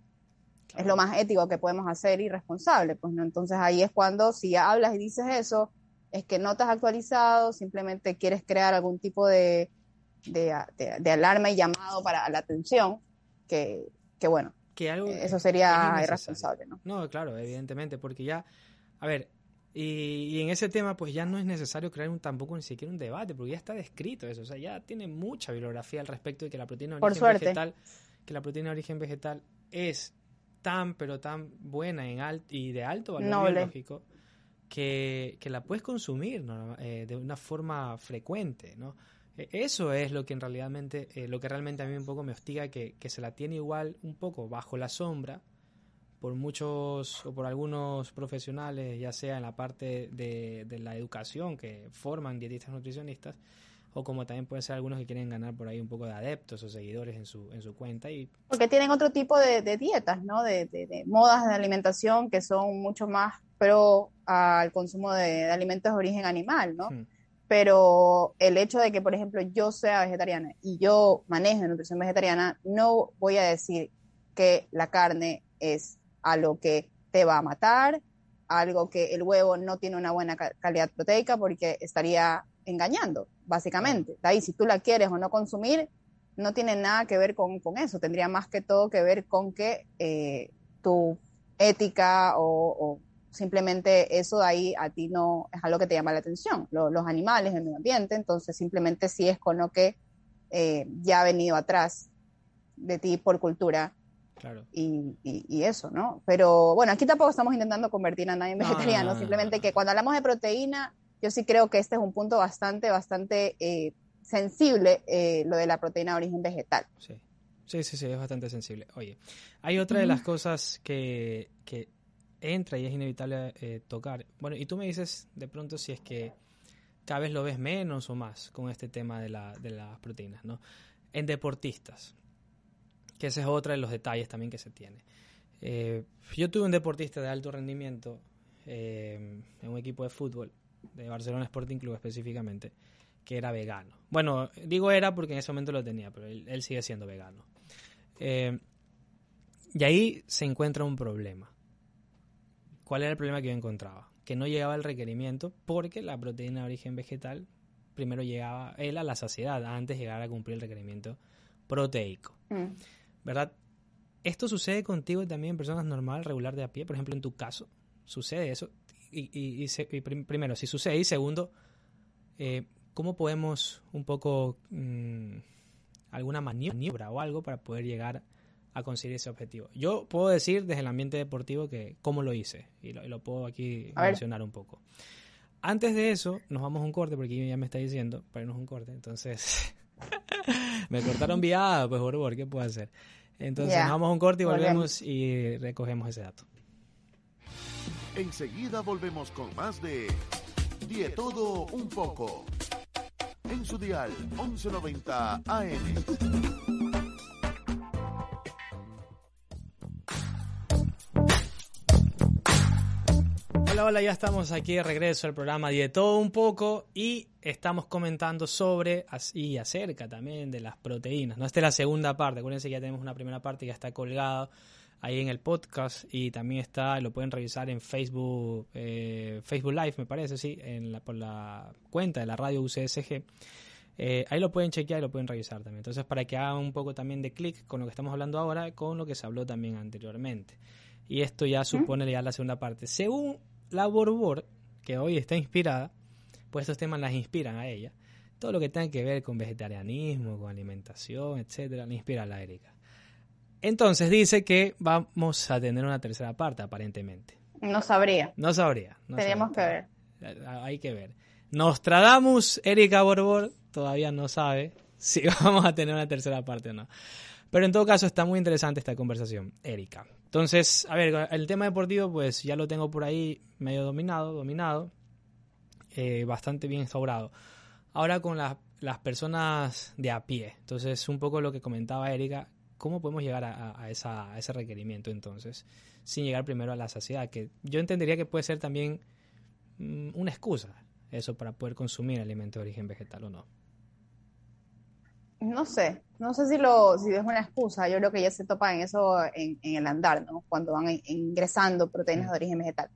es lo más ético que podemos hacer y responsable. Pues, ¿no? Entonces ahí es cuando si hablas y dices eso, es que no te has actualizado, simplemente quieres crear algún tipo de de, alarma y llamado para la atención, que, que bueno, que algo eso sería irresponsable, ¿no? No, claro, evidentemente, porque ya, a ver, y, en ese tema, pues ya no es necesario crear un, tampoco ni siquiera un debate, porque ya está descrito eso. O sea, ya tiene mucha bibliografía al respecto de que la proteína de origen vegetal, que la proteína de origen vegetal es tan, pero tan buena en alt y de alto valor biológico que, que, la puedes consumir eh, de una forma frecuente, ¿no? E, eso es lo que en realidad, eh, lo que realmente a mí un poco me hostiga, que, que se la tiene igual un poco bajo la sombra, por muchos o por algunos profesionales, ya sea en la parte de, la educación que forman dietistas nutricionistas, o como también pueden ser algunos que quieren ganar por ahí un poco de adeptos o seguidores en su, en su cuenta. Y... Porque tienen otro tipo de, dietas, ¿no? De, modas de alimentación que son mucho más pro al consumo de, alimentos de origen animal, ¿no? Hmm. Pero el hecho de que, por ejemplo, yo sea vegetariana y yo manejo nutrición vegetariana, no voy a decir que la carne es a lo que te va a matar, algo que el huevo no tiene una buena calidad proteica porque estaría engañando, básicamente. De ahí, si tú la quieres o no consumir, no tiene nada que ver con, eso, tendría más que todo que ver con que eh, tu ética o, simplemente eso de ahí a ti no es algo que te llama la atención, los animales, el medio ambiente, entonces simplemente sí es con lo que eh, ya ha venido atrás de ti por cultura Claro. Y, y, eso, ¿no? Pero bueno, aquí tampoco estamos intentando convertir a nadie en vegetariano, simplemente que cuando hablamos de proteína, yo sí creo que este es un punto bastante, bastante eh, sensible, eh, lo de la proteína de origen vegetal. Sí. sí, sí, sí, es bastante sensible. Oye, hay otra de las cosas que, que entra y es inevitable eh, tocar. Bueno, y tú me dices de pronto si es que cada vez lo ves menos o más con este tema de, la, de las proteínas, ¿no? En deportistas que ese es otro de los detalles también que se tiene. Eh, yo tuve un deportista de alto rendimiento eh, en un equipo de fútbol, de Barcelona Sporting Club específicamente, que era vegano. Bueno, digo era porque en ese momento lo tenía, pero él, sigue siendo vegano. Eh, y ahí se encuentra un problema. ¿Cuál era el problema que yo encontraba? Que no llegaba el requerimiento porque la proteína de origen vegetal primero llegaba él a la saciedad antes de llegar a cumplir el requerimiento proteico. Mm. ¿verdad? ¿Esto sucede contigo también en personas normales, regular de a pie? Por ejemplo, en tu caso, ¿sucede eso? Y, primero, si sucede, y segundo, eh, ¿cómo podemos un poco, mm, alguna maniobra o algo para poder llegar a conseguir ese objetivo? Yo puedo decir desde el ambiente deportivo que cómo lo hice, y lo, puedo aquí mencionar un poco. Antes de eso, nos vamos a un corte, porque ya me está diciendo para irnos a un corte, entonces... (laughs) me cortaron viada, pues por favor, ¿qué puedo hacer? Entonces vamos a un corte y volvemos, y recogemos ese dato. Enseguida volvemos con más de Todo un poco. En su dial 1190 AM. Hola, hola, ya estamos aquí de regreso al programa de todo un poco y estamos comentando sobre y acerca también de las proteínas. ¿no? Esta es la segunda parte, acuérdense que ya tenemos una primera parte que está colgada ahí en el podcast y también está, lo pueden revisar en Facebook, eh, Facebook Live me parece, sí, en la, por la cuenta de la radio UCSG. Eh, ahí lo pueden chequear y lo pueden revisar también. Entonces, para que hagan un poco también de clic con lo que estamos hablando ahora, con lo que se habló también anteriormente. Y esto ya supone ya la segunda parte. Según la Borbor, que hoy está inspirada, pues estos temas las inspiran a ella. Todo lo que tenga que ver con vegetarianismo, con alimentación, etcétera, le inspira a la Erika. Entonces dice que vamos a tener una tercera parte, aparentemente. No sabría. No sabría. Tenemos que ver. Hay que ver. Nostradamus, Erika Borbor, todavía no sabe (laughs) si vamos a tener una tercera parte o no. Pero en todo caso está muy interesante esta conversación, Erika. Entonces, a ver, el tema deportivo pues ya lo tengo por ahí medio dominado, dominado, eh, bastante bien instaurado. Ahora con las personas de a pie, entonces un poco lo que comentaba Erika, ¿cómo podemos llegar a, ese requerimiento entonces? Sin llegar primero a la saciedad, que yo entendería que puede ser también mm, una excusa eso para poder consumir alimentos de origen vegetal o no no sé, no sé si lo si es una excusa, yo creo que ya se topa en eso en, el andar, ¿no? Cuando van ingresando proteínas de origen vegetal.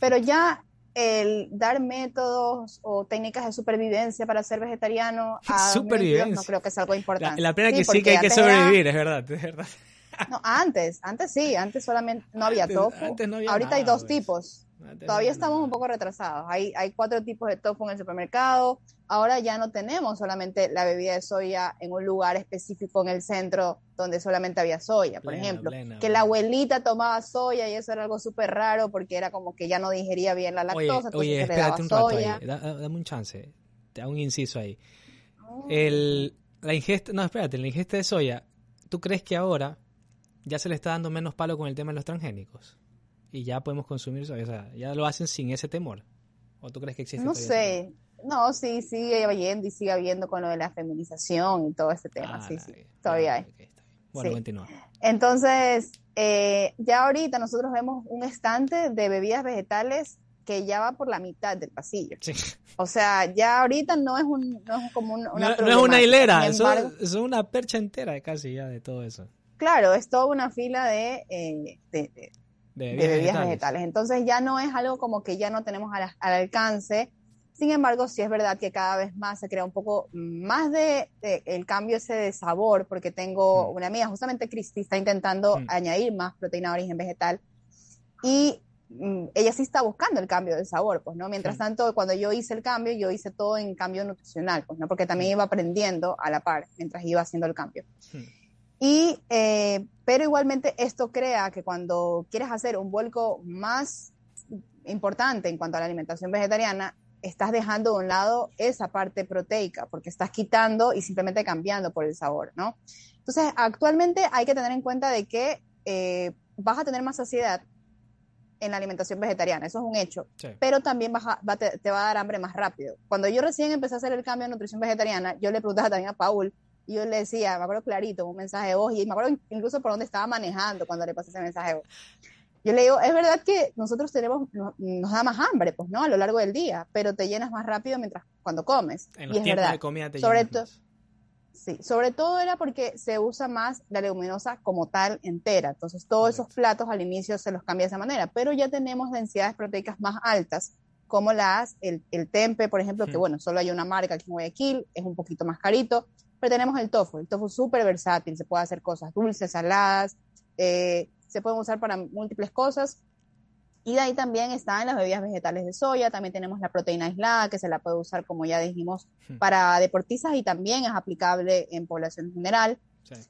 Pero ya el dar métodos o técnicas de supervivencia para ser vegetariano (laughs) a supervivencia. no creo que es algo importante. La, pena que sí que hay que sobrevivir, es verdad, es verdad. No, antes, antes sí, antes solamente no había tofu. Ahorita hay dos pues. tipos. Todavía estamos un poco retrasados. Hay, hay cuatro tipos de tofu en el supermercado. Ahora ya no tenemos solamente la bebida de soya en un lugar específico en el centro donde solamente había soya, por ejemplo. que la abuelita tomaba soya y eso era algo súper raro porque era como que ya no digería bien la lactosa. Oye, espérate un rato ahí. dame un chance. Te hago un inciso ahí. El, la ingesta, no, espérate, la ingesta de soya, ¿tú crees que ahora ya se le está dando menos palo con el tema de los transgénicos? Y ya podemos consumir eso. O sea, ya lo hacen sin ese temor. ¿O tú crees que existe? No sé. No, sí, sigue habiendo y sigue habiendo con lo de la feminización y todo este tema. Ah, sí, sí, todavía hay. bueno, continúa. Entonces, eh, ya ahorita nosotros vemos un estante de bebidas vegetales que ya va por la mitad del pasillo. Sí. O sea, ya ahorita no es, un, no es como una... No, es una hilera, es una percha entera casi ya de todo eso. Claro, es toda una fila de, eh, de, de bebidas, vegetales. Entonces ya no es algo como que ya no tenemos al, alcance. Sin embargo, sí es verdad que cada vez más se crea un poco más de, el cambio ese de sabor, porque tengo mm. una amiga, justamente Cristi, está intentando mm. añadir más proteína de origen vegetal y mm, ella sí está buscando el cambio de sabor, pues, ¿no? Mientras tanto, cuando yo hice el cambio, yo hice todo en cambio nutricional, pues, ¿no? Porque también iba aprendiendo a la par mientras iba haciendo el cambio. Y, eh, pero igualmente esto crea que cuando quieres hacer un vuelco más importante en cuanto a la alimentación vegetariana, estás dejando de un lado esa parte proteica, porque estás quitando y simplemente cambiando por el sabor, ¿no? Entonces, actualmente hay que tener en cuenta de que eh, vas a tener más saciedad en la alimentación vegetariana, eso es un hecho, pero también te, te, va a dar hambre más rápido. Cuando yo recién empecé a hacer el cambio de nutrición vegetariana, yo le preguntaba también a Paul, y yo le decía, me acuerdo clarito, un mensaje de voz, y me acuerdo incluso por dónde estaba manejando cuando le pasé ese mensaje de voz. Yo le digo, es verdad que nosotros tenemos, nos, da más hambre, pues, ¿no? A lo largo del día, pero te llenas más rápido mientras, cuando comes. En los y es verdad. de comida te sobre llenas Sí, sobre todo era porque se usa más la leguminosa como tal entera. Entonces, todos esos platos al inicio se los cambia de esa manera, pero ya tenemos densidades proteicas más altas, como las, el, el tempe, por ejemplo, que bueno, solo hay una marca aquí en Guayaquil, es un poquito más carito, pero tenemos el tofu, el tofu súper versátil, se puede hacer cosas dulces, saladas, eh, se puede usar para múltiples cosas. Y de ahí también están las bebidas vegetales de soya, también tenemos la proteína aislada que se la puede usar, como ya dijimos, hmm. para deportistas y también es aplicable en población general.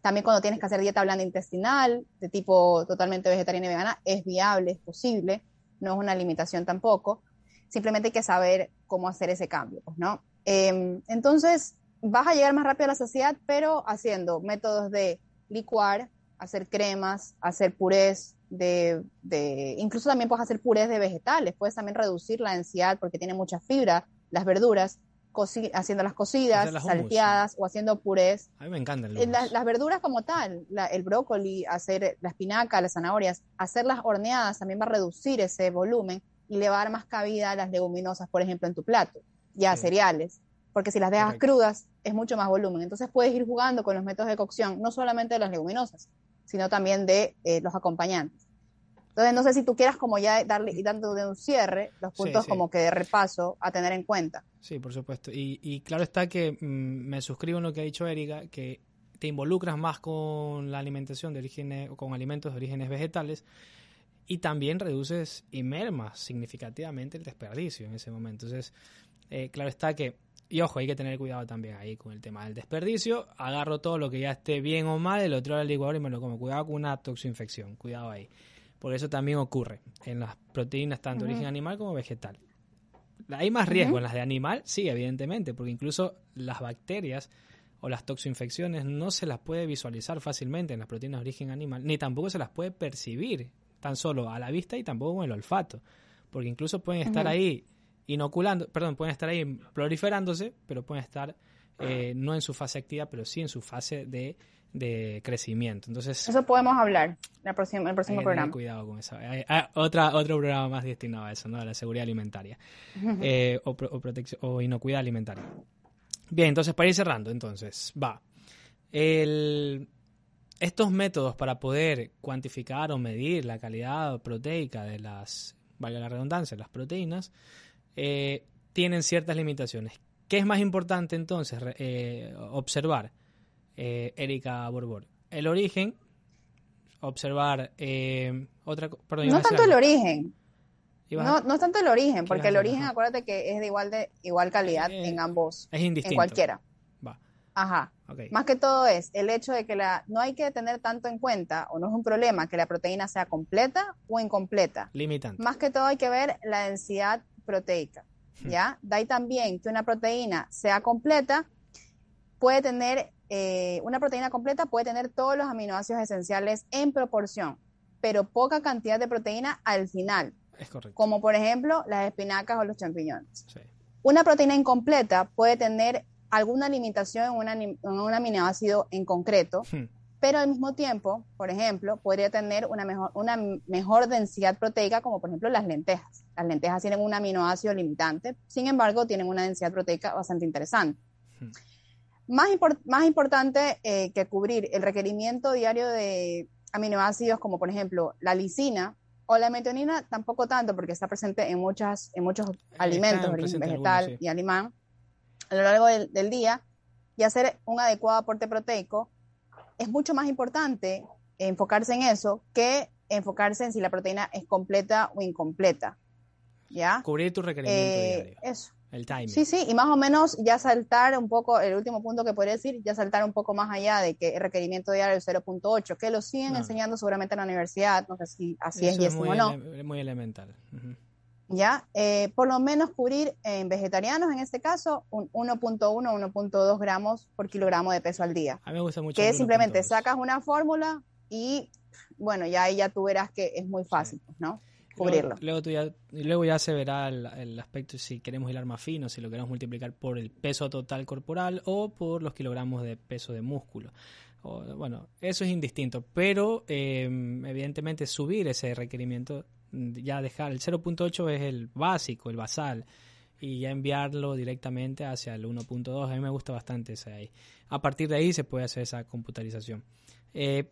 También cuando tienes que hacer dieta blanda intestinal, de tipo totalmente vegetariana y vegana, es viable, es posible, no es una limitación tampoco. Simplemente hay que saber cómo hacer ese cambio, pues, ¿no? Em, entonces, vas a llegar más rápido a la saciedad, pero haciendo métodos de licuar, hacer cremas, hacer purés de, de, incluso también puedes hacer purés de vegetales, puedes también reducir la densidad porque tiene mucha fibra, las verduras, haciendo las cocidas, salteadas o haciendo purés. A mí me encantan eh, las, las verduras como tal, el brócoli, hacer la espinaca, las zanahorias, hacerlas horneadas también va a reducir ese volumen y le va a dar más cabida a las leguminosas, por ejemplo, en tu plato, ya cereales porque si las dejas crudas es mucho más volumen. Entonces puedes ir jugando con los métodos de cocción, no solamente de las leguminosas, sino también de eh, los acompañantes. Entonces no sé si tú quieras como ya darle y dando de un cierre los puntos como que de repaso a tener en cuenta. Sí, por supuesto. Y, claro está que mm, me suscribo en lo que ha dicho Erika, que te involucras más con la alimentación de orígenes, con alimentos de orígenes vegetales y también reduces y mermas significativamente el desperdicio en ese momento. Entonces, eh, claro está que y ojo, hay que tener cuidado también ahí con el tema del desperdicio. Agarro todo lo que ya esté bien o mal, el otro al licuador y me lo como. Cuidado con una toxoinfección, cuidado ahí. Porque eso también ocurre en las proteínas tanto de origen animal como vegetal. ¿Hay más riesgo en las de animal? Sí, evidentemente, porque incluso las bacterias o las toxoinfecciones no se las puede visualizar fácilmente en las proteínas de origen animal, ni tampoco se las puede percibir tan solo a la vista y tampoco con el olfato, porque incluso pueden estar ahí inoculando, perdón, pueden estar ahí proliferándose, pero pueden estar eh, no en su fase activa, pero sí en su fase de, crecimiento. Entonces, eso podemos hablar en el próximo, el próximo programa. Cuidado con eso. Hay, otra, otro programa más destinado a eso, ¿no? a la seguridad alimentaria eh, o, protección, o inocuidad alimentaria. Bien, entonces para ir cerrando, entonces, va. El, estos métodos para poder cuantificar o medir la calidad proteica de las valga la redundancia, las proteínas, eh, tienen ciertas limitaciones. ¿Qué es más importante entonces eh, observar, eh, Erika Borbor? El origen, observar otra perdón, No tanto el origen. No, no es tanto el origen, porque el origen, acuérdate que es de igual de igual calidad en ambos. Es indistinto. En cualquiera. Ajá. Más que todo es el hecho de que la, no hay que tener tanto en cuenta, o no es un problema, que la proteína sea completa o incompleta. Limitante. Más que todo hay que ver la densidad proteica. ¿Ya? De ahí también que una proteína sea completa, puede tener, eh, una proteína completa puede tener todos los aminoácidos esenciales en proporción, pero poca cantidad de proteína al final. Es correcto. Como por ejemplo las espinacas o los champiñones. Una proteína incompleta puede tener alguna limitación en, un aminoácido en concreto, hmm. pero al mismo tiempo, por ejemplo, podría tener una mejor, una mejor densidad proteica, como por ejemplo las lentejas. Las lentejas tienen un aminoácido limitante, sin embargo, tienen una densidad proteica bastante interesante. Hmm. Más, más importante eh, que cubrir el requerimiento diario de aminoácidos como por ejemplo la lisina o la metionina, tampoco tanto porque está presente en, muchas, en muchos alimentos, vegetal y animal a lo largo del, día y hacer un adecuado aporte proteico, es mucho más importante enfocarse en eso que enfocarse en si la proteína es completa o incompleta. ¿Ya? Cubrir tu requerimiento eh, diario. Eso. El timing. Sí, sí, y más o menos ya saltar un poco, el último punto que podría decir, ya saltar un poco más allá de que el requerimiento diario es 0.8, que lo siguen enseñando seguramente en la universidad, no sé si así es, es o no. muy elemental. ¿ya? Eh, por lo menos cubrir en vegetarianos, en este caso, un 1.1, 1.2 gramos por kilogramo de peso al día. A mí me gusta mucho. Que simplemente sacas una fórmula y, bueno, ya ahí ya tú verás que es muy fácil, ¿no? Cubrirlo. Luego, ya, luego ya se verá el, aspecto si queremos hilar más fino, si lo queremos multiplicar por el peso total corporal o por los kilogramos de peso de músculo. bueno, eso es indistinto, pero eh, evidentemente subir ese requerimiento ya dejar el 0.8 es el básico, el basal, y ya enviarlo directamente hacia el 1.2. A mí me gusta bastante ese ahí. A partir de ahí se puede hacer esa computarización. Eh,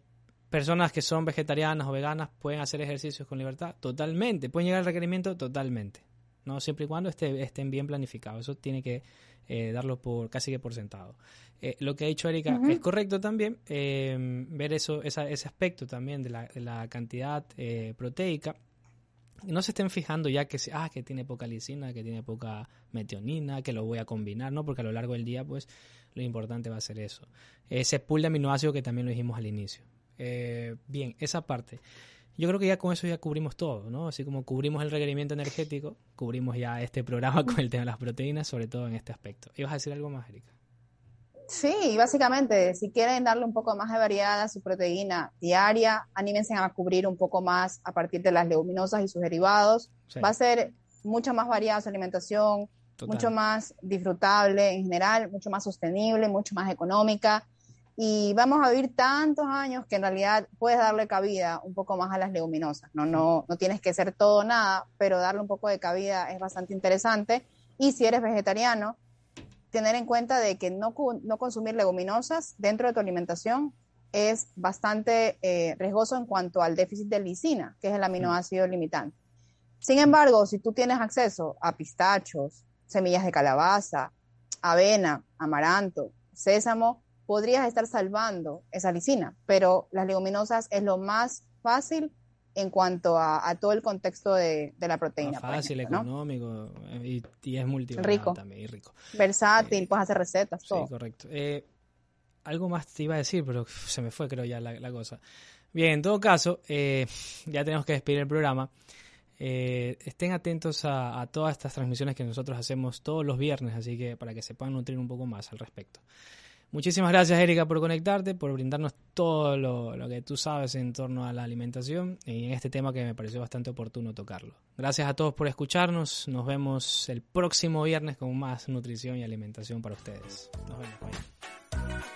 personas que son vegetarianas o veganas pueden hacer ejercicios con libertad, totalmente. Pueden llegar al requerimiento totalmente. ¿no? Siempre y cuando esté, estén bien planificados. Eso tiene que eh, darlo por casi que por sentado. Eh, lo que ha dicho Erika es correcto también, ver eso, ese aspecto también de la, de la cantidad proteica no se estén fijando ya que, ah, que tiene poca lisina, que tiene poca metionina, que lo voy a combinar, ¿no? Porque a lo largo del día, pues, lo importante va a ser eso. Ese pool de aminoácidos que también lo dijimos al inicio. Eh, bien, esa parte. Yo creo que ya con eso ya cubrimos todo, ¿no? Así como cubrimos el requerimiento energético, cubrimos ya este programa (laughs) con el tema de las proteínas, sobre todo en este aspecto. ¿Ibas a decir algo más, Erika? Sí, básicamente, si quieren darle un poco más de variedad a su proteína diaria, anímense a cubrir un poco más a partir de las leguminosas y sus derivados. Va a ser mucho más variada su alimentación, mucho más disfrutable en general, mucho más sostenible, mucho más económica. Y vamos a vivir tantos años que en realidad puedes darle cabida un poco más a las leguminosas. No, no, no tienes que ser todo nada, pero darle un poco de cabida es bastante interesante. Y si eres vegetariano, tener en cuenta de que no, no consumir leguminosas dentro de tu alimentación es bastante eh, riesgoso en cuanto al déficit de lisina, que es el aminoácido limitante. Sin embargo, si tú tienes acceso a pistachos, semillas de calabaza, avena, amaranto, sésamo, podrías estar salvando esa lisina, pero las leguminosas es lo más fácil en cuanto a, todo el contexto de, la proteína. fácil, económico y, es multiple rico. también, y rico. Versátil, puedes hacer recetas, todo. Sí, correcto. Eh, algo más te iba a decir, pero se me fue creo ya la, cosa. Bien, en todo caso, eh, ya tenemos que despedir el programa. Eh, estén atentos a, a, todas estas transmisiones que nosotros hacemos todos los viernes, así que para que se puedan nutrir un poco más al respecto. Muchísimas gracias, Erika, por conectarte, por brindarnos todo lo, que tú sabes en torno a la alimentación y en este tema que me pareció bastante oportuno tocarlo. Gracias a todos por escucharnos. Nos vemos el próximo viernes con más nutrición y alimentación para ustedes. Nos vemos.